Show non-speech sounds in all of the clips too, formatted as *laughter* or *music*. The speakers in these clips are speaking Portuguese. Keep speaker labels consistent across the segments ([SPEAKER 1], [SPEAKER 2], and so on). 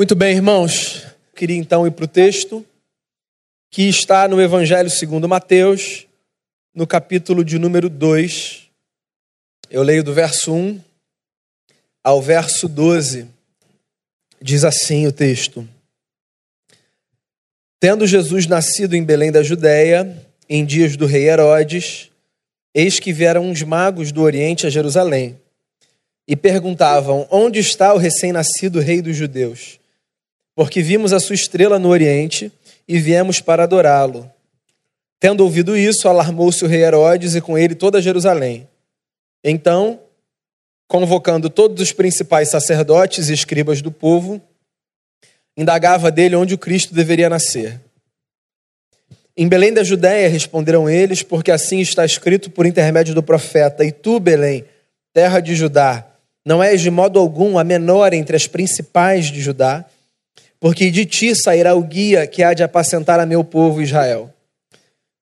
[SPEAKER 1] Muito bem, irmãos. Queria então ir para o texto que está no Evangelho segundo Mateus, no capítulo de número 2. Eu leio do verso 1 ao verso 12. Diz assim o texto: Tendo Jesus nascido em Belém da Judéia, em dias do rei Herodes, eis que vieram uns magos do Oriente a Jerusalém e perguntavam: Onde está o recém-nascido rei dos judeus? Porque vimos a sua estrela no Oriente e viemos para adorá-lo. Tendo ouvido isso, alarmou-se o rei Herodes e com ele toda Jerusalém. Então, convocando todos os principais sacerdotes e escribas do povo, indagava dele onde o Cristo deveria nascer. Em Belém da Judéia responderam eles, porque assim está escrito por intermédio do profeta: E tu, Belém, terra de Judá, não és de modo algum a menor entre as principais de Judá, porque de ti sairá o guia que há de apacentar a meu povo Israel.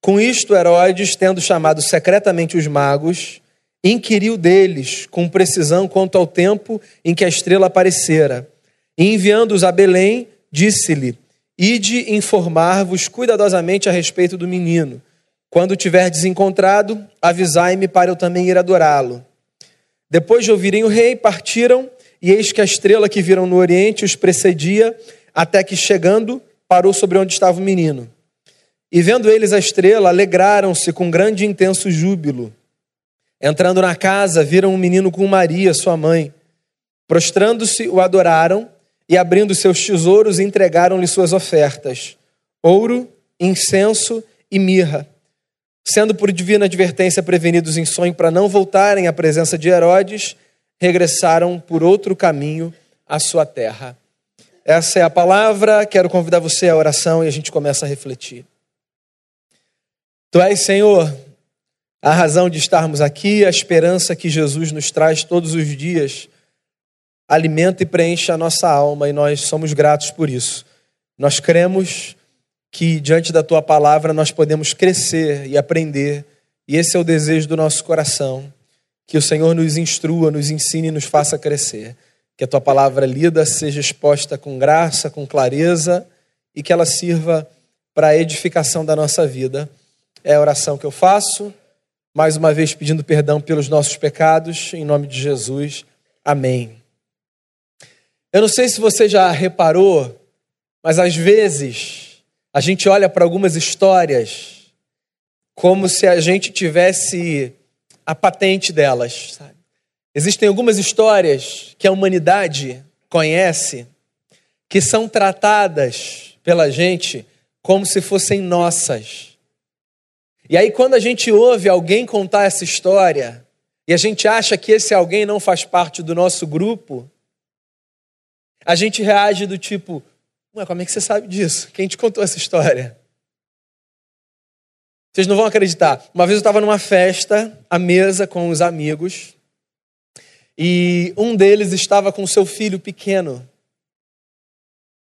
[SPEAKER 1] Com isto, Herodes, tendo chamado secretamente os magos, inquiriu deles com precisão quanto ao tempo em que a estrela aparecera. E enviando-os a Belém, disse-lhe: Ide informar-vos cuidadosamente a respeito do menino. Quando tiverdes encontrado, avisai-me para eu também ir adorá-lo. Depois de ouvirem o rei, partiram, e eis que a estrela que viram no oriente os precedia, até que chegando, parou sobre onde estava o menino. E vendo eles a estrela, alegraram-se com grande e intenso júbilo. Entrando na casa, viram um menino com Maria, sua mãe. Prostrando-se, o adoraram e, abrindo seus tesouros, entregaram-lhe suas ofertas: ouro, incenso e mirra. Sendo por divina advertência prevenidos em sonho para não voltarem à presença de Herodes, regressaram por outro caminho à sua terra. Essa é a palavra. Quero convidar você à oração e a gente começa a refletir. Tu és, Senhor, a razão de estarmos aqui, a esperança que Jesus nos traz todos os dias, alimenta e preenche a nossa alma e nós somos gratos por isso. Nós cremos que diante da tua palavra nós podemos crescer e aprender, e esse é o desejo do nosso coração. Que o Senhor nos instrua, nos ensine e nos faça crescer. Que a tua palavra lida seja exposta com graça, com clareza e que ela sirva para a edificação da nossa vida. É a oração que eu faço mais uma vez pedindo perdão pelos nossos pecados, em nome de Jesus. Amém. Eu não sei se você já reparou, mas às vezes a gente olha para algumas histórias como se a gente tivesse a patente delas. Sabe? Existem algumas histórias que a humanidade conhece que são tratadas pela gente como se fossem nossas. E aí, quando a gente ouve alguém contar essa história, e a gente acha que esse alguém não faz parte do nosso grupo, a gente reage do tipo: Ué, como é que você sabe disso? Quem te contou essa história? Vocês não vão acreditar. Uma vez eu estava numa festa, à mesa com os amigos, e um deles estava com seu filho pequeno.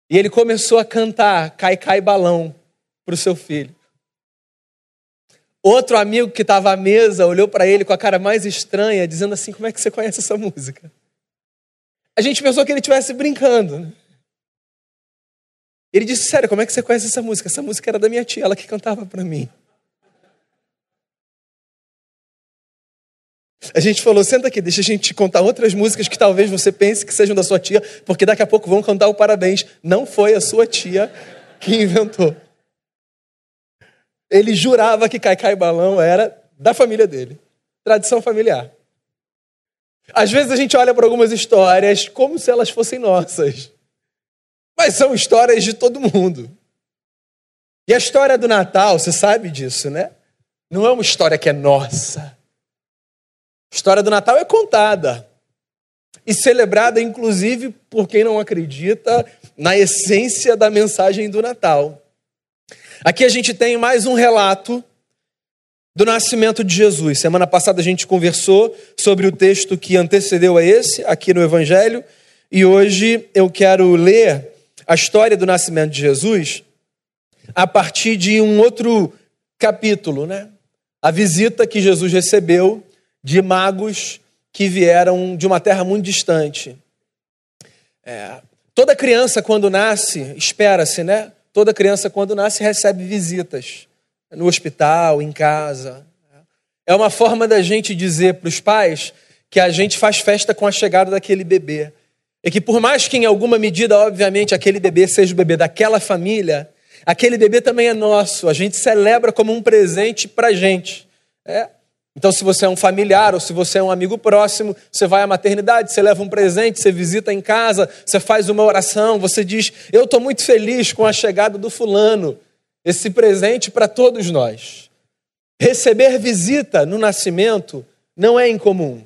[SPEAKER 1] E ele começou a cantar Cai Cai Balão para o seu filho. Outro amigo que estava à mesa olhou para ele com a cara mais estranha, dizendo assim: Como é que você conhece essa música? A gente pensou que ele estivesse brincando. Né? Ele disse: Sério, como é que você conhece essa música? Essa música era da minha tia, ela que cantava para mim. A gente falou: Senta aqui, deixa a gente te contar outras músicas que talvez você pense que sejam da sua tia, porque daqui a pouco vão cantar o parabéns. Não foi a sua tia que inventou. Ele jurava que Caicai Balão era da família dele. Tradição familiar. Às vezes a gente olha para algumas histórias como se elas fossem nossas. Mas são histórias de todo mundo. E a história do Natal, você sabe disso, né? Não é uma história que é nossa. A história do Natal é contada e celebrada, inclusive, por quem não acredita na essência da mensagem do Natal. Aqui a gente tem mais um relato do nascimento de Jesus. Semana passada a gente conversou sobre o texto que antecedeu a esse, aqui no Evangelho, e hoje eu quero ler a história do nascimento de Jesus a partir de um outro capítulo, né? A visita que Jesus recebeu de magos que vieram de uma terra muito distante. É, Toda criança, quando nasce, espera-se, né? Toda criança, quando nasce, recebe visitas no hospital, em casa. É uma forma da gente dizer para os pais que a gente faz festa com a chegada daquele bebê. E que, por mais que, em alguma medida, obviamente, aquele bebê seja o bebê daquela família, aquele bebê também é nosso. A gente celebra como um presente para a gente. É. Então, se você é um familiar ou se você é um amigo próximo, você vai à maternidade, você leva um presente, você visita em casa, você faz uma oração, você diz: Eu estou muito feliz com a chegada do fulano. Esse presente para todos nós. Receber visita no nascimento não é incomum.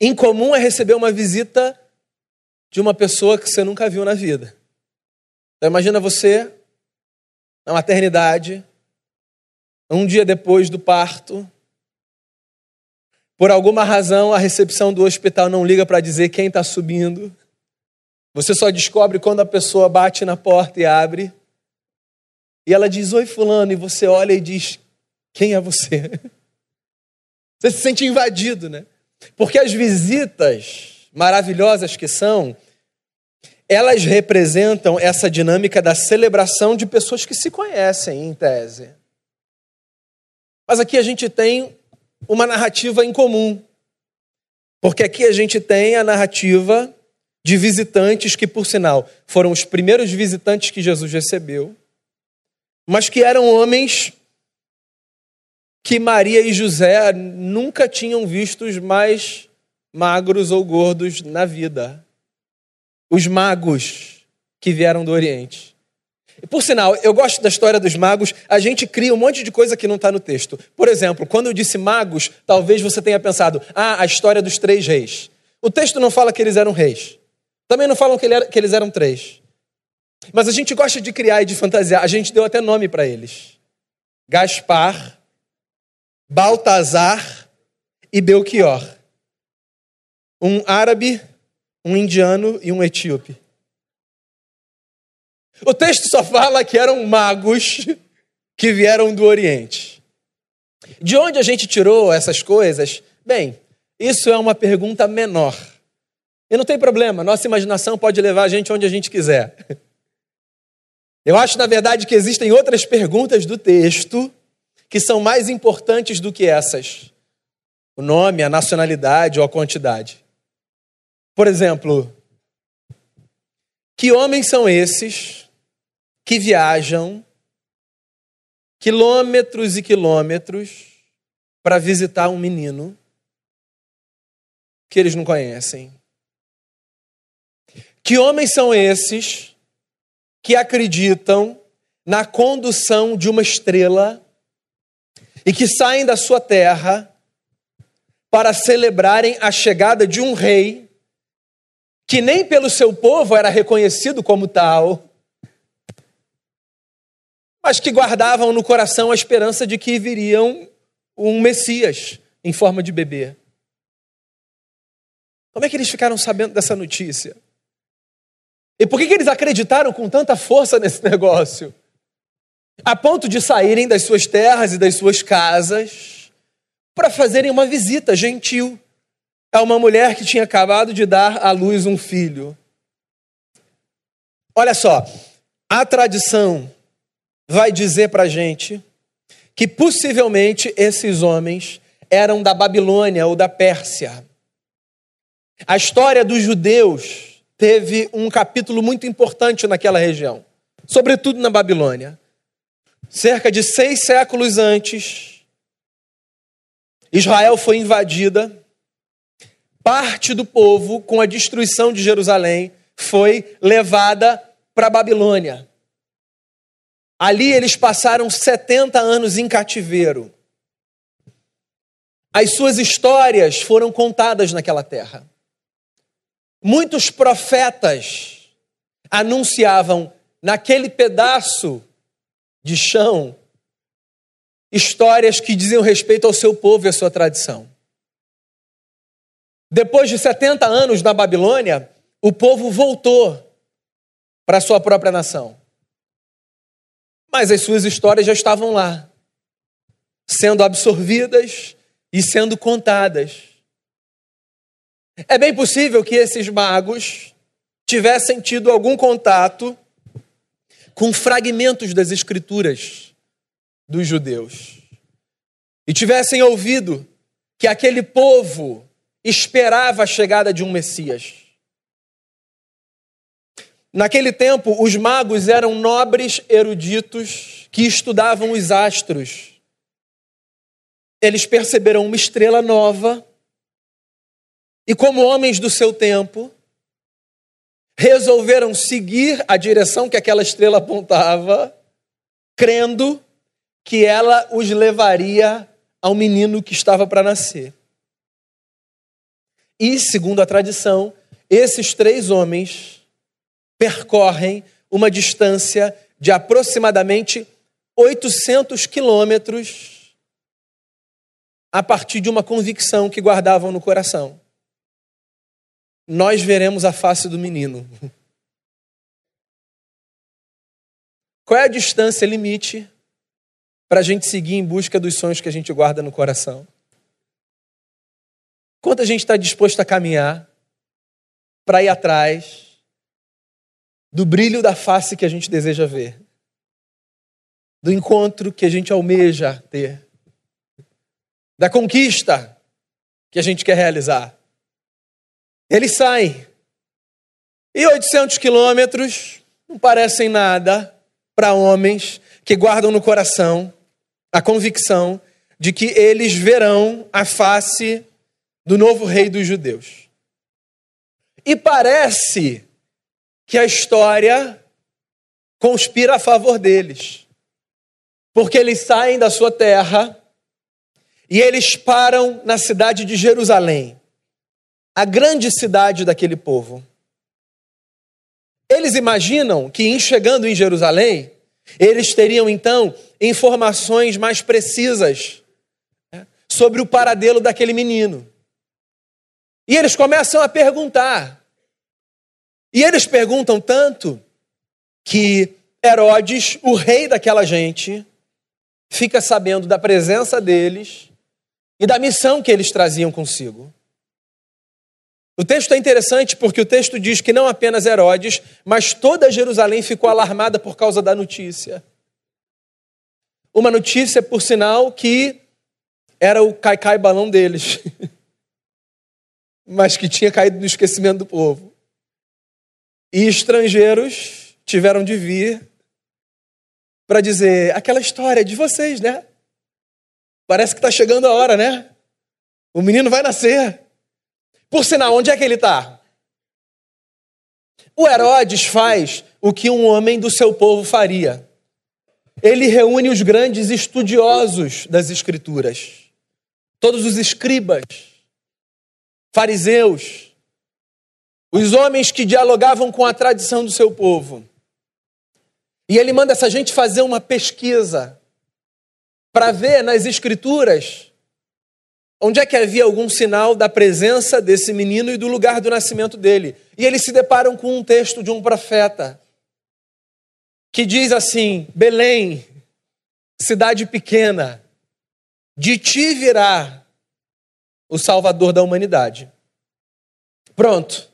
[SPEAKER 1] Incomum é receber uma visita de uma pessoa que você nunca viu na vida. Então, imagina você na maternidade, um dia depois do parto, por alguma razão, a recepção do hospital não liga para dizer quem está subindo. Você só descobre quando a pessoa bate na porta e abre. E ela diz: Oi, Fulano. E você olha e diz: Quem é você? *laughs* Você se sente invadido, né? Porque as visitas maravilhosas que são, elas representam essa dinâmica da celebração de pessoas que se conhecem, em tese. Mas aqui a gente tem uma narrativa em comum. Porque aqui a gente tem a narrativa de visitantes que, por sinal, foram os primeiros visitantes que Jesus recebeu, mas que eram homens que Maria e José nunca tinham vistos mais magros ou gordos na vida. Os magos que vieram do Oriente. Por sinal, eu gosto da história dos magos, a gente cria um monte de coisa que não está no texto. Por exemplo, quando eu disse magos, talvez você tenha pensado, ah, a história dos três reis. O texto não fala que eles eram reis. Também não falam que, ele era, que eles eram três. Mas a gente gosta de criar e de fantasiar. A gente deu até nome para eles: Gaspar, Baltazar e Belchior. Um árabe, um indiano e um etíope. O texto só fala que eram magos que vieram do Oriente. De onde a gente tirou essas coisas? Bem, isso é uma pergunta menor. E não tem problema, nossa imaginação pode levar a gente onde a gente quiser. Eu acho, na verdade, que existem outras perguntas do texto que são mais importantes do que essas: o nome, a nacionalidade ou a quantidade. Por exemplo, que homens são esses que viajam quilômetros e quilômetros para visitar um menino que eles não conhecem. Que homens são esses que acreditam na condução de uma estrela e que saem da sua terra para celebrarem a chegada de um rei que nem pelo seu povo era reconhecido como tal, mas que guardavam no coração a esperança de que viriam um Messias em forma de bebê. Como é que eles ficaram sabendo dessa notícia? E por que, que eles acreditaram com tanta força nesse *laughs* negócio? A ponto de saírem das suas terras e das suas casas para fazerem uma visita gentil a uma mulher que tinha acabado de dar à luz um filho. Olha só, a tradição vai dizer para a gente que possivelmente esses homens eram da Babilônia ou da Pérsia. A história dos judeus teve um capítulo muito importante naquela região, sobretudo na Babilônia. Cerca de seis séculos antes, Israel foi invadida, parte do povo, com a destruição de Jerusalém, foi levada para a Babilônia. Ali eles passaram 70 anos em cativeiro. As suas histórias foram contadas naquela terra. Muitos profetas anunciavam naquele pedaço de chão histórias que diziam respeito ao seu povo e à sua tradição. Depois de 70 anos na Babilônia, o povo voltou para a sua própria nação. Mas as suas histórias já estavam lá, sendo absorvidas e sendo contadas. É bem possível que esses magos tivessem tido algum contato com fragmentos das escrituras dos judeus e tivessem ouvido que aquele povo esperava a chegada de um Messias. Naquele tempo, os magos eram nobres eruditos que estudavam os astros. Eles perceberam uma estrela nova e, como homens do seu tempo, resolveram seguir a direção que aquela estrela apontava, crendo que ela os levaria ao menino que estava para nascer. E, segundo a tradição, esses três homens percorrem uma distância de aproximadamente 800 quilômetros a partir de uma convicção que guardavam no coração. Nós veremos a face do menino. *laughs* Qual é a distância limite para a gente seguir em busca dos sonhos que a gente guarda no coração? Quanto a gente está disposto a caminhar para ir atrás do brilho da face que a gente deseja ver, do encontro que a gente almeja ter, da conquista que a gente quer realizar. Eles saem. E 800 quilômetros não parecem nada para homens que guardam no coração a convicção de que eles verão a face do novo rei dos judeus. E parece que a história conspira a favor deles. Porque eles saem da sua terra e eles param na cidade de Jerusalém, a grande cidade daquele povo. Eles imaginam que, em chegando em Jerusalém, eles teriam então informações mais precisas né, sobre o paradelo daquele menino. E eles começam a perguntar: e eles perguntam tanto que Herodes, o rei daquela gente, fica sabendo da presença deles e da missão que eles traziam consigo. O texto é interessante porque o texto diz que não apenas Herodes, mas toda Jerusalém ficou alarmada por causa da notícia. Uma notícia, por sinal, que era o cai-cai balão deles, *laughs* mas que tinha caído no esquecimento do povo. E estrangeiros tiveram de vir para dizer aquela história de vocês, né? Parece que está chegando a hora, né? O menino vai nascer. Por sinal, onde é que ele está? O Herodes faz o que um homem do seu povo faria. Ele reúne os grandes estudiosos das Escrituras, todos os escribas, fariseus, os homens que dialogavam com a tradição do seu povo. E ele manda essa gente fazer uma pesquisa para ver nas escrituras onde é que havia algum sinal da presença desse menino e do lugar do nascimento dele. E eles se deparam com um texto de um profeta que diz assim: Belém, cidade pequena, de ti virá o Salvador da humanidade. Pronto.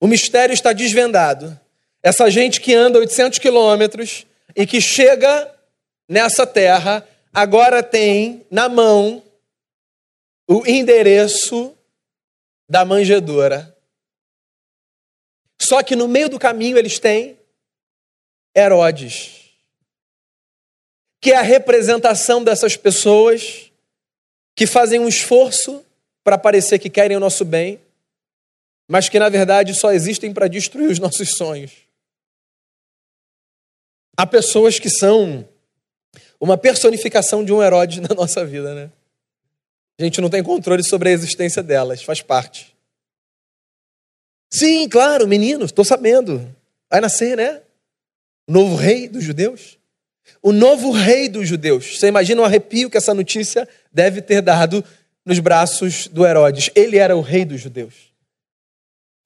[SPEAKER 1] O mistério está desvendado. Essa gente que anda 800 quilômetros e que chega nessa terra, agora tem na mão o endereço da manjedoura. Só que no meio do caminho eles têm Herodes, que é a representação dessas pessoas que fazem um esforço para parecer que querem o nosso bem, mas que na verdade só existem para destruir os nossos sonhos. Há pessoas que são uma personificação de um Herodes *laughs* na nossa vida, né? A gente não tem controle sobre a existência delas, faz parte. Sim, claro, menino, estou sabendo. Vai nascer, né? O novo rei dos judeus. O novo rei dos judeus. Você imagina o um arrepio que essa notícia deve ter dado nos braços do Herodes. Ele era o rei dos judeus.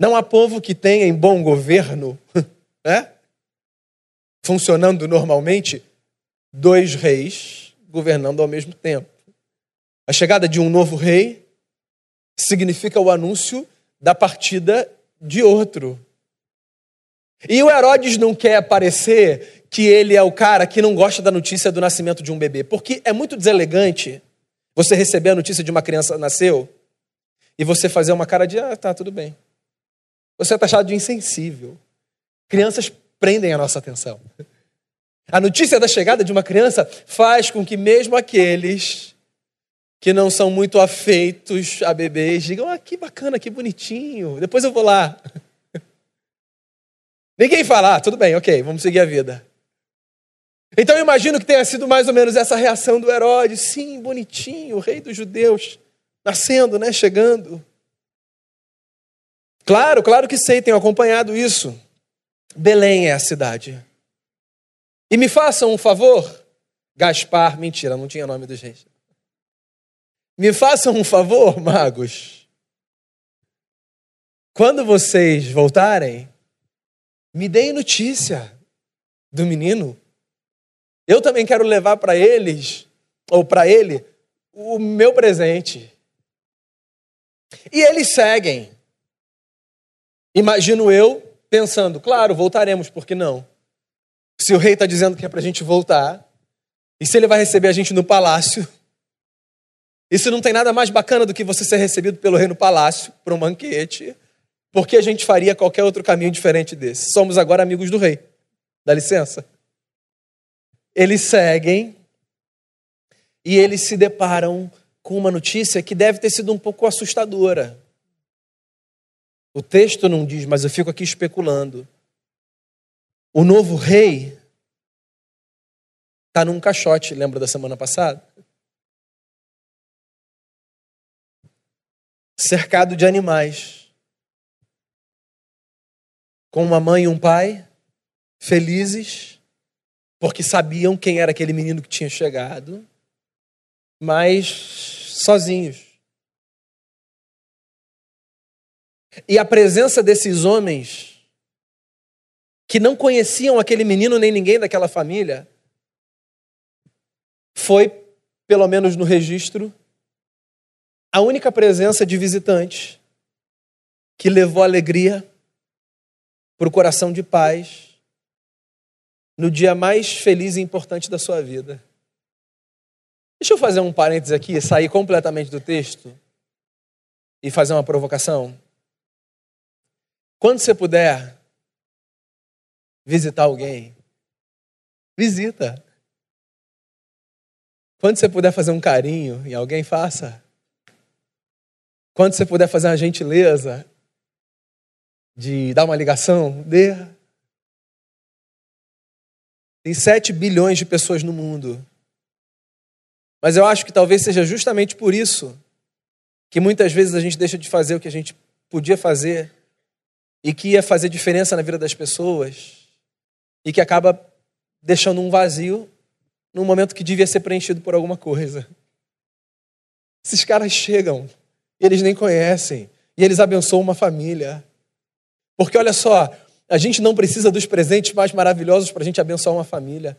[SPEAKER 1] Não há povo que tenha em bom governo, *laughs* né? funcionando normalmente, dois reis governando ao mesmo tempo. A chegada de um novo rei significa o anúncio da partida de outro. E o Herodes não quer parecer que ele é o cara que não gosta da notícia do nascimento de um bebê, porque é muito deselegante você receber a notícia de uma criança nasceu e você fazer uma cara de ah, tá, tudo bem. Você é taxado de insensível. Crianças prendem a nossa atenção. A notícia da chegada de uma criança faz com que mesmo aqueles que não são muito afeitos a bebês digam: ah, que bacana, que bonitinho, depois eu vou lá. *laughs* Ninguém fala, ah, tudo bem, ok, vamos seguir a vida. Então eu imagino que tenha sido mais ou menos essa reação do Herodes. Sim, bonitinho, o rei dos judeus, nascendo, né, chegando. Claro, claro que sei, tenho acompanhado isso. Belém é a cidade. E me façam um favor, Gaspar, mentira, não tinha nome do gente. Me façam um favor, magos. Quando vocês voltarem, me deem notícia do menino. Eu também quero levar para eles, ou para ele, o meu presente. E eles seguem. Imagino eu pensando, claro, voltaremos, por que não? Se o rei está dizendo que é para a gente voltar, e se ele vai receber a gente no palácio, isso não tem nada mais bacana do que você ser recebido pelo rei no palácio, para um banquete, porque a gente faria qualquer outro caminho diferente desse. Somos agora amigos do rei. Dá licença. Eles seguem e eles se deparam com uma notícia que deve ter sido um pouco assustadora. O texto não diz, mas eu fico aqui especulando. O novo rei está num caixote, lembra da semana passada? Cercado de animais. Com uma mãe e um pai, felizes, porque sabiam quem era aquele menino que tinha chegado, mas sozinhos. E a presença desses homens que não conheciam aquele menino nem ninguém daquela família foi, pelo menos no registro, a única presença de visitante que levou alegria para o coração de paz no dia mais feliz e importante da sua vida. Deixa eu fazer um parênteses aqui, sair completamente do texto e fazer uma provocação. Quando você puder visitar alguém, visita. Quando você puder fazer um carinho em alguém, faça. Quando você puder fazer uma gentileza de dar uma ligação, dê. Tem 7 bilhões de pessoas no mundo. Mas eu acho que talvez seja justamente por isso que muitas vezes a gente deixa de fazer o que a gente podia fazer e que ia fazer diferença na vida das pessoas e que acaba deixando um vazio num momento que devia ser preenchido por alguma coisa. Esses caras chegam, eles nem conhecem, e eles abençoam uma família. Porque olha só, a gente não precisa dos presentes mais maravilhosos para a gente abençoar uma família.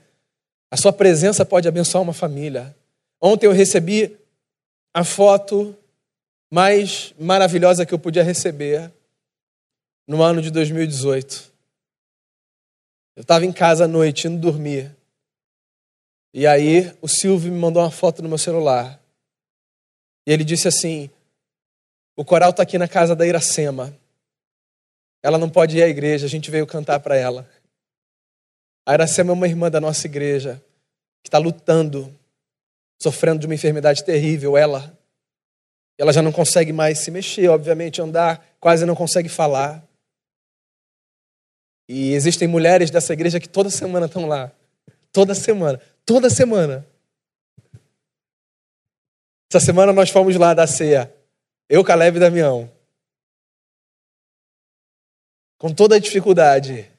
[SPEAKER 1] A sua presença pode abençoar uma família. Ontem eu recebi a foto mais maravilhosa que eu podia receber no ano de 2018. Eu estava em casa à noite, indo dormir. E aí o Silvio me mandou uma foto no meu celular. E ele disse assim: O coral está aqui na casa da Iracema. Ela não pode ir à igreja, a gente veio cantar para ela. A Iracema é uma irmã da nossa igreja que está lutando, sofrendo de uma enfermidade terrível. Ela, ela já não consegue mais se mexer, obviamente, andar, quase não consegue falar. E existem mulheres dessa igreja que toda semana estão lá. Toda semana. Toda semana. Essa semana nós fomos lá da ceia. Eu, Caleb e Damião. Com toda a dificuldade.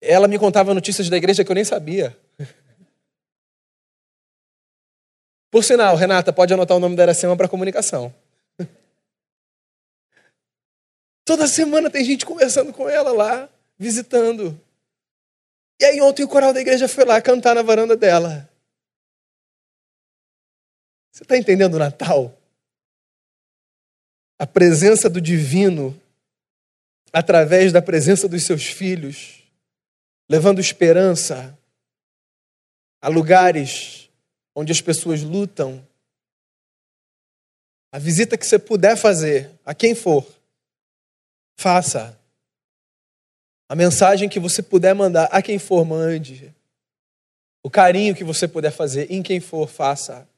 [SPEAKER 1] Ela me contava notícias da igreja que eu nem sabia. Por sinal, Renata, pode anotar o nome da Iracema para comunicação. Toda semana tem gente conversando com ela lá, visitando. E aí ontem o coral da igreja foi lá cantar na varanda dela. Você está entendendo o Natal? a presença do divino através da presença dos seus filhos, levando esperança a lugares onde as pessoas lutam. A visita que você puder fazer, a quem for, faça. A mensagem que você puder mandar a quem for, mande. O carinho que você puder fazer em quem for, faça.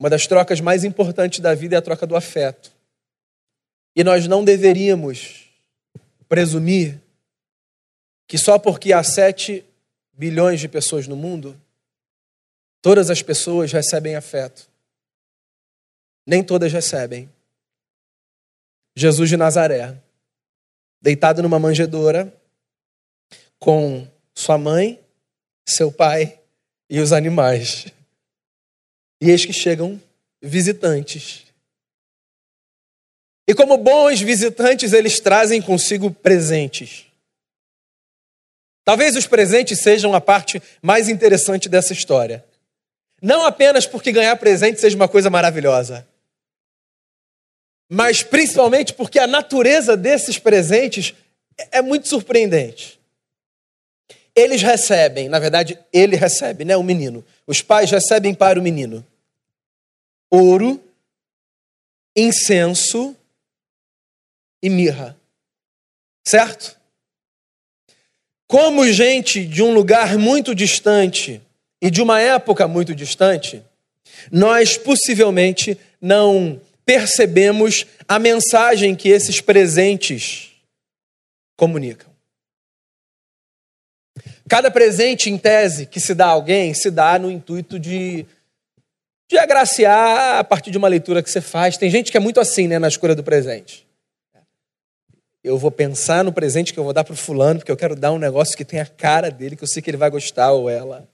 [SPEAKER 1] Uma das trocas mais importantes da vida é a troca do afeto. E nós não deveríamos presumir que só porque há sete bilhões de pessoas no mundo, todas as pessoas recebem afeto. Nem todas recebem. Jesus de Nazaré deitado numa manjedoura com sua mãe, seu pai e os animais. E eis que chegam visitantes. E como bons visitantes, eles trazem consigo presentes. Talvez os presentes sejam a parte mais interessante dessa história. Não apenas porque ganhar presente seja uma coisa maravilhosa, mas principalmente porque a natureza desses presentes é muito surpreendente. Eles recebem, na verdade, ele recebe, né, o menino. Os pais recebem para o menino ouro, incenso e mirra. Certo? Como gente de um lugar muito distante e de uma época muito distante, nós possivelmente não percebemos a mensagem que esses presentes comunicam. Cada presente, em tese, que se dá a alguém, se dá no intuito de, de agraciar a partir de uma leitura que você faz. Tem gente que é muito assim, né, na escolha do presente. Eu vou pensar no presente que eu vou dar para o fulano, porque eu quero dar um negócio que tem a cara dele, que eu sei que ele vai gostar ou ela.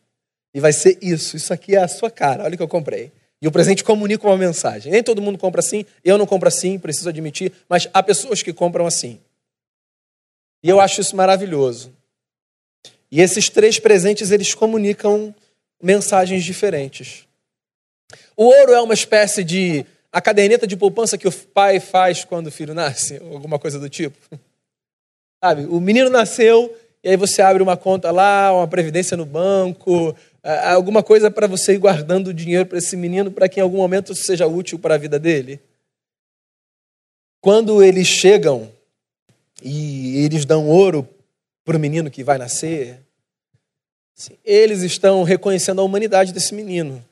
[SPEAKER 1] E vai ser isso. Isso aqui é a sua cara. Olha o que eu comprei. E o presente comunica uma mensagem. Nem todo mundo compra assim, eu não compro assim, preciso admitir, mas há pessoas que compram assim. E eu acho isso maravilhoso. E esses três presentes, eles comunicam mensagens diferentes. O ouro é uma espécie de a caderneta de poupança que o pai faz quando o filho nasce, *laughs* alguma coisa do tipo. Sabe, o menino nasceu e aí você abre uma conta lá, uma previdência no banco, alguma coisa para você ir guardando dinheiro para esse menino, para que em algum momento seja útil para a vida dele? Quando eles chegam e eles dão ouro para o menino que vai nascer, assim, eles estão reconhecendo a humanidade desse menino.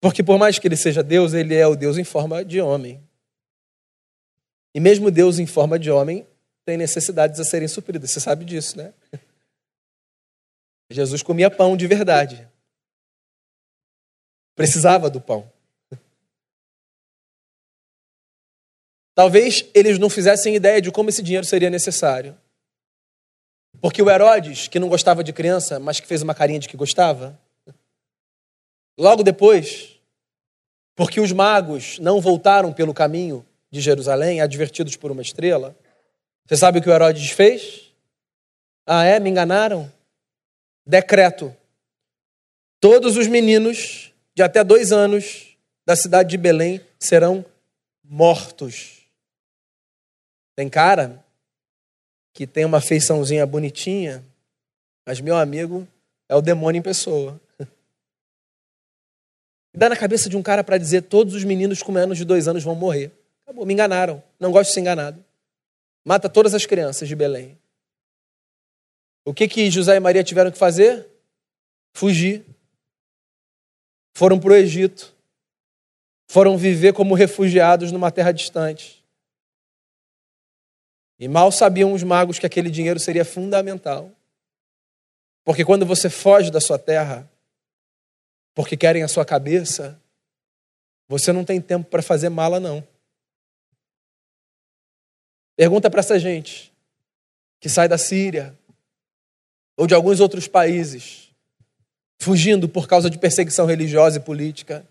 [SPEAKER 1] Porque por mais que ele seja Deus, ele é o Deus em forma de homem. E mesmo Deus em forma de homem tem necessidades a serem supridas. Você sabe disso, né? *laughs* Jesus comia pão de verdade. Precisava do pão. Talvez eles não fizessem ideia de como esse dinheiro seria necessário. Porque o Herodes, que não gostava de criança, mas que fez uma carinha de que gostava, logo depois, porque os magos não voltaram pelo caminho de Jerusalém, advertidos por uma estrela, você sabe o que o Herodes fez? Ah, é? Me enganaram? Decreto: todos os meninos de até dois anos da cidade de Belém serão mortos. Tem cara que tem uma feiçãozinha bonitinha, mas meu amigo é o demônio em pessoa. *laughs* Dá na cabeça de um cara para dizer todos os meninos com menos de dois anos vão morrer. Acabou, me enganaram. Não gosto de ser enganado. Mata todas as crianças de Belém. O que, que José e Maria tiveram que fazer? Fugir. Foram para o Egito. Foram viver como refugiados numa terra distante. E mal sabiam os magos que aquele dinheiro seria fundamental. Porque quando você foge da sua terra, porque querem a sua cabeça, você não tem tempo para fazer mala, não. Pergunta para essa gente que sai da Síria, ou de alguns outros países, fugindo por causa de perseguição religiosa e política.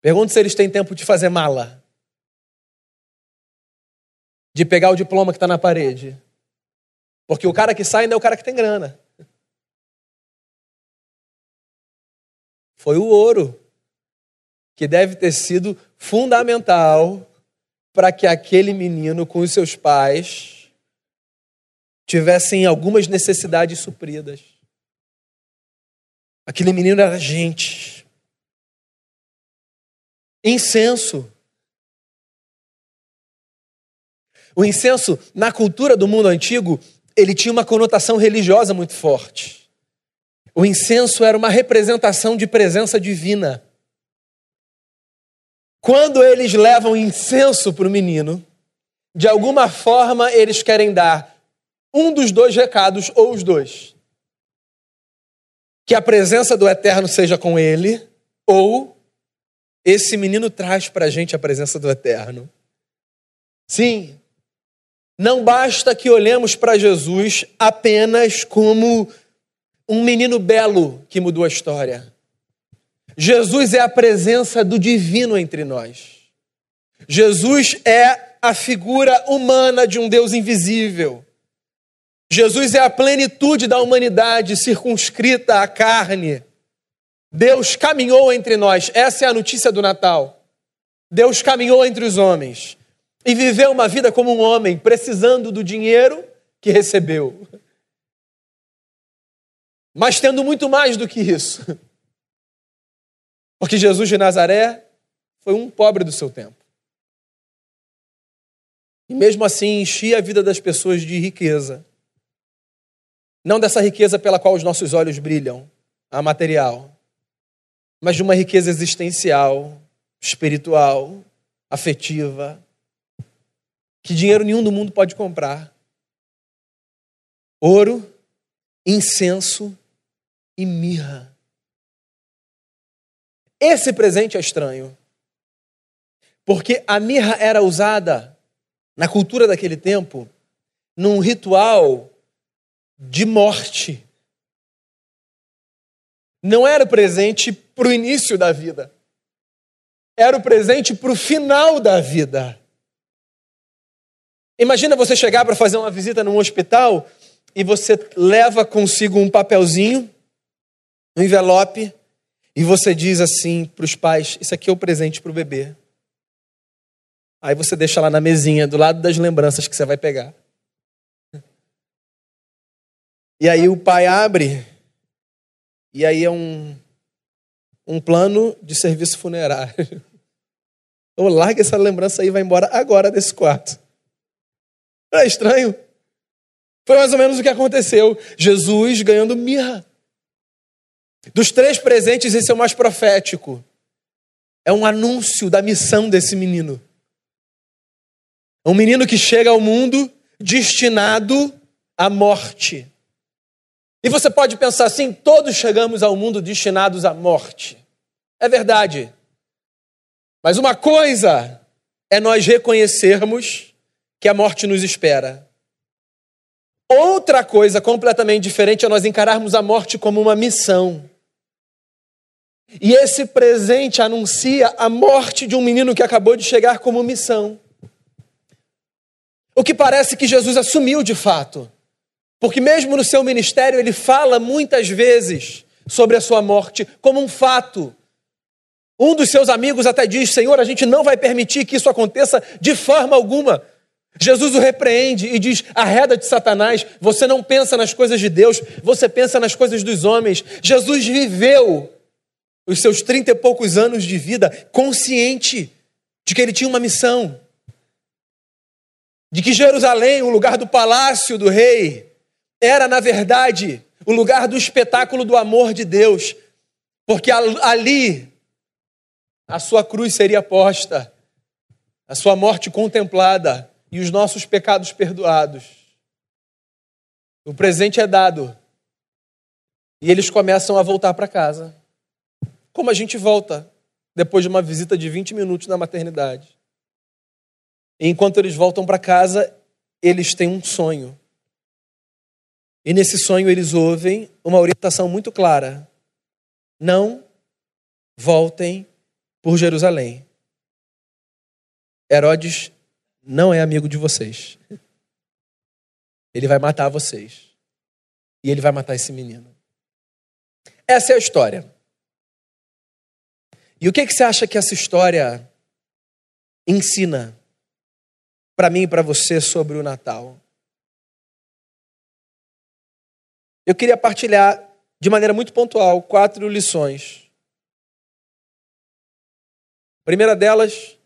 [SPEAKER 1] Pergunto se eles têm tempo de fazer mala, de pegar o diploma que está na parede. Porque o cara que sai ainda é o cara que tem grana. Foi o ouro que deve ter sido fundamental para que aquele menino com os seus pais tivessem algumas necessidades supridas. Aquele menino era gente. Incenso. O incenso, na cultura do mundo antigo, ele tinha uma conotação religiosa muito forte. O incenso era uma representação de presença divina. Quando eles levam incenso para o menino, de alguma forma eles querem dar um dos dois recados ou os dois. Que a presença do Eterno seja com ele, ou esse menino traz para a gente a presença do Eterno. Sim, não basta que olhemos para Jesus apenas como um menino belo que mudou a história. Jesus é a presença do divino entre nós. Jesus é a figura humana de um Deus invisível. Jesus é a plenitude da humanidade circunscrita à carne. Deus caminhou entre nós, essa é a notícia do Natal. Deus caminhou entre os homens e viveu uma vida como um homem, precisando do dinheiro que recebeu. Mas tendo muito mais do que isso. Porque Jesus de Nazaré foi um pobre do seu tempo. E mesmo assim enchia a vida das pessoas de riqueza. Não dessa riqueza pela qual os nossos olhos brilham, a material, mas de uma riqueza existencial, espiritual, afetiva, que dinheiro nenhum do mundo pode comprar. Ouro, incenso e mirra. Esse presente é estranho. Porque a mirra era usada na cultura daquele tempo num ritual de morte. Não era o presente para o início da vida. Era o presente para o final da vida. Imagina você chegar para fazer uma visita num hospital e você leva consigo um papelzinho, um envelope, e você diz assim para os pais: Isso aqui é o presente para o bebê. Aí você deixa lá na mesinha, do lado das lembranças que você vai pegar. E aí o pai abre, e aí é um, um plano de serviço funerário. *laughs* Ou larga essa lembrança aí e vai embora agora desse quarto. Não é estranho? Foi mais ou menos o que aconteceu. Jesus ganhando mirra. Dos três presentes, esse é o mais profético. É um anúncio da missão desse menino. É um menino que chega ao mundo destinado à morte. E você pode pensar assim: todos chegamos ao mundo destinados à morte. É verdade. Mas uma coisa é nós reconhecermos que a morte nos espera. Outra coisa completamente diferente é nós encararmos a morte como uma missão. E esse presente anuncia a morte de um menino que acabou de chegar como missão. O que parece que Jesus assumiu de fato. Porque, mesmo no seu ministério, ele fala muitas vezes sobre a sua morte como um fato. Um dos seus amigos até diz: Senhor, a gente não vai permitir que isso aconteça de forma alguma. Jesus o repreende e diz: arreda de Satanás, você não pensa nas coisas de Deus, você pensa nas coisas dos homens. Jesus viveu os seus trinta e poucos anos de vida consciente de que ele tinha uma missão, de que Jerusalém, o lugar do palácio do rei, era, na verdade, o lugar do espetáculo do amor de Deus, porque ali a sua cruz seria posta, a sua morte contemplada e os nossos pecados perdoados. O presente é dado. E eles começam a voltar para casa. Como a gente volta depois de uma visita de 20 minutos na maternidade. E enquanto eles voltam para casa, eles têm um sonho. E nesse sonho eles ouvem uma orientação muito clara: não voltem por Jerusalém. Herodes não é amigo de vocês. Ele vai matar vocês. E ele vai matar esse menino. Essa é a história. E o que, que você acha que essa história ensina para mim e para você sobre o Natal? Eu queria partilhar de maneira muito pontual quatro lições. A primeira delas,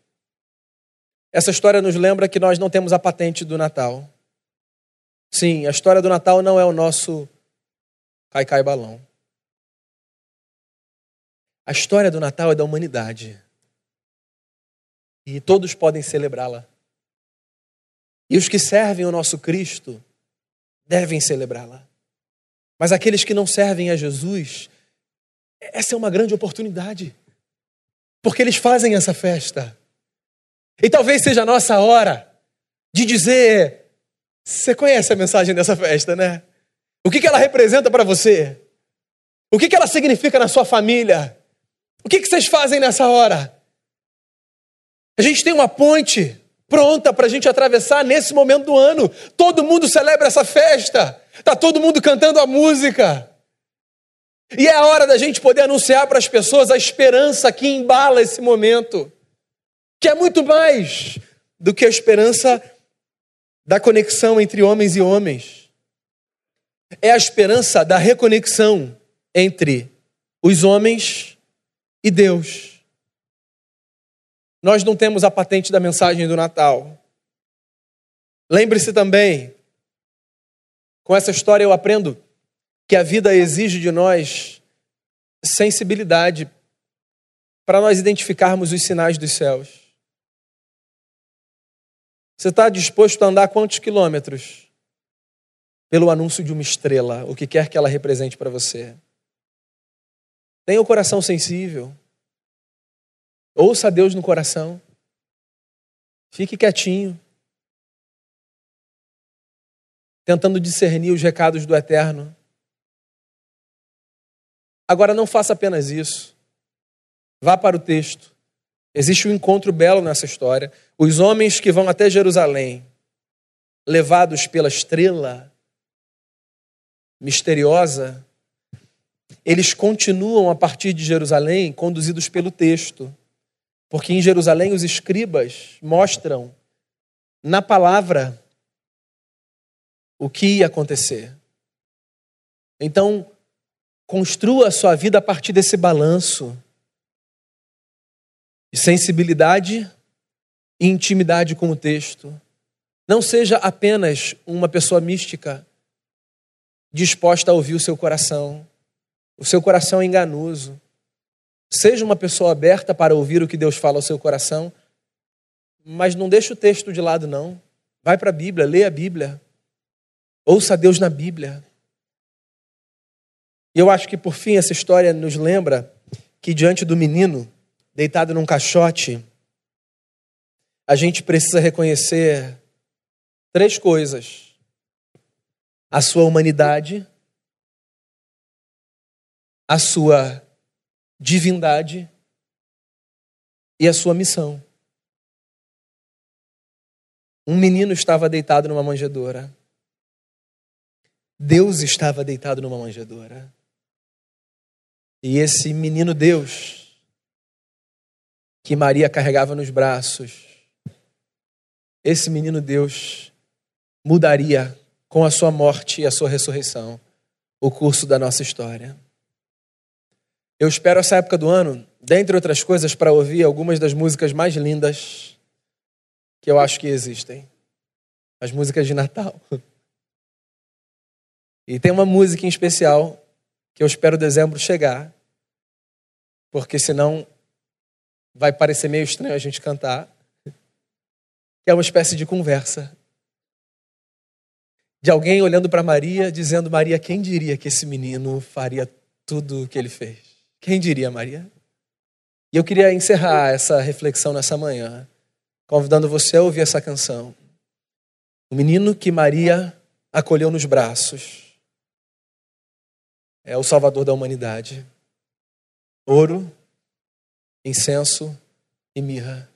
[SPEAKER 1] essa história nos lembra que nós não temos a patente do Natal. Sim, a história do Natal não é o nosso cai-cai balão. A história do Natal é da humanidade. E todos podem celebrá-la. E os que servem o nosso Cristo devem celebrá-la. Mas aqueles que não servem a Jesus, essa é uma grande oportunidade. Porque eles fazem essa festa. E talvez seja a nossa hora de dizer: você conhece a mensagem dessa festa, né? O que, ela representa para você? O que, ela significa na sua família? O que, que vocês fazem nessa hora? A gente tem uma ponte pronta para a gente atravessar nesse momento do ano. Todo mundo celebra essa festa. Está todo mundo cantando a música. E é a hora da gente poder anunciar para as pessoas a esperança que embala esse momento, que é muito mais do que a esperança da conexão entre homens e homens. É a esperança da reconexão entre os homens e Deus. Nós não temos a patente da mensagem do Natal. Lembre-se também, com essa história eu aprendo que a vida exige de nós sensibilidade para nós identificarmos os sinais dos céus. Você está disposto a andar quantos quilômetros? Pelo anúncio de uma estrela, o que quer que ela represente para você. Tenha o coração sensível. Ouça a Deus no coração. Fique quietinho. Tentando discernir os recados do eterno. Agora, não faça apenas isso. Vá para o texto. Existe um encontro belo nessa história. Os homens que vão até Jerusalém, levados pela estrela misteriosa, eles continuam a partir de Jerusalém, conduzidos pelo texto. Porque em Jerusalém os escribas mostram na palavra o que ia acontecer. Então, construa a sua vida a partir desse balanço de sensibilidade e intimidade com o texto. Não seja apenas uma pessoa mística disposta a ouvir o seu coração. O seu coração é enganoso. Seja uma pessoa aberta para ouvir o que Deus fala ao seu coração, mas não deixe o texto de lado, não. Vai para a Bíblia, lê a Bíblia. Ouça Deus na Bíblia. E eu acho que, por fim, essa história nos lembra que, diante do menino, deitado num caixote, a gente precisa reconhecer três coisas: a sua humanidade, a sua divindade e a sua missão. Um menino estava deitado numa manjedoura. Deus estava deitado numa manjedoura. E esse menino Deus, que Maria carregava nos braços, esse menino Deus mudaria com a sua morte e a sua ressurreição o curso da nossa história. Eu espero essa época do ano, dentre outras coisas, para ouvir algumas das músicas mais lindas que eu acho que existem. As músicas de Natal. *laughs* E tem uma música em especial que eu espero dezembro chegar, porque senão vai parecer meio estranho a gente cantar que é uma espécie de conversa. De alguém olhando para Maria, dizendo: Maria, quem diria que esse menino faria tudo o que ele fez? Quem diria, Maria? E eu queria encerrar essa reflexão nessa manhã, convidando você a ouvir essa canção. O menino que Maria acolheu nos braços é o Salvador da humanidade. Ouro, incenso e mirra,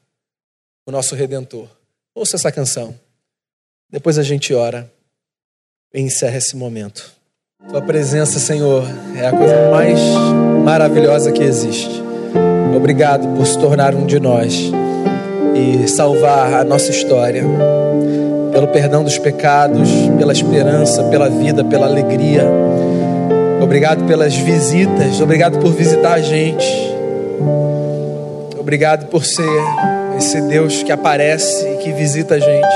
[SPEAKER 1] o nosso Redentor. Ouça essa canção. Depois a gente ora e encerra esse momento. Tua presença, Senhor, é a coisa mais maravilhosa que existe. Obrigado por se tornar um de nós e salvar a nossa história. Pelo perdão dos pecados, pela esperança, pela vida, pela alegria. Obrigado pelas visitas, obrigado por visitar a gente. Obrigado por ser esse Deus que aparece e que visita a gente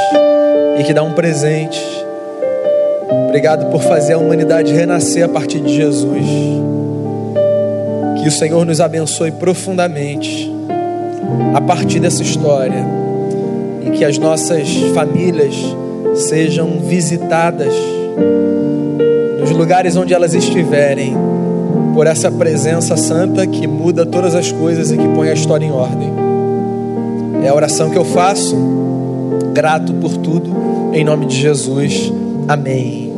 [SPEAKER 1] e que dá um presente. Obrigado por fazer a humanidade renascer a partir de Jesus. Que o Senhor nos abençoe profundamente a partir dessa história e que as nossas famílias sejam visitadas nos lugares onde elas estiverem por essa presença santa que muda todas as coisas e que põe a história em ordem. É a oração que eu faço, grato por tudo, em nome de Jesus. Amém.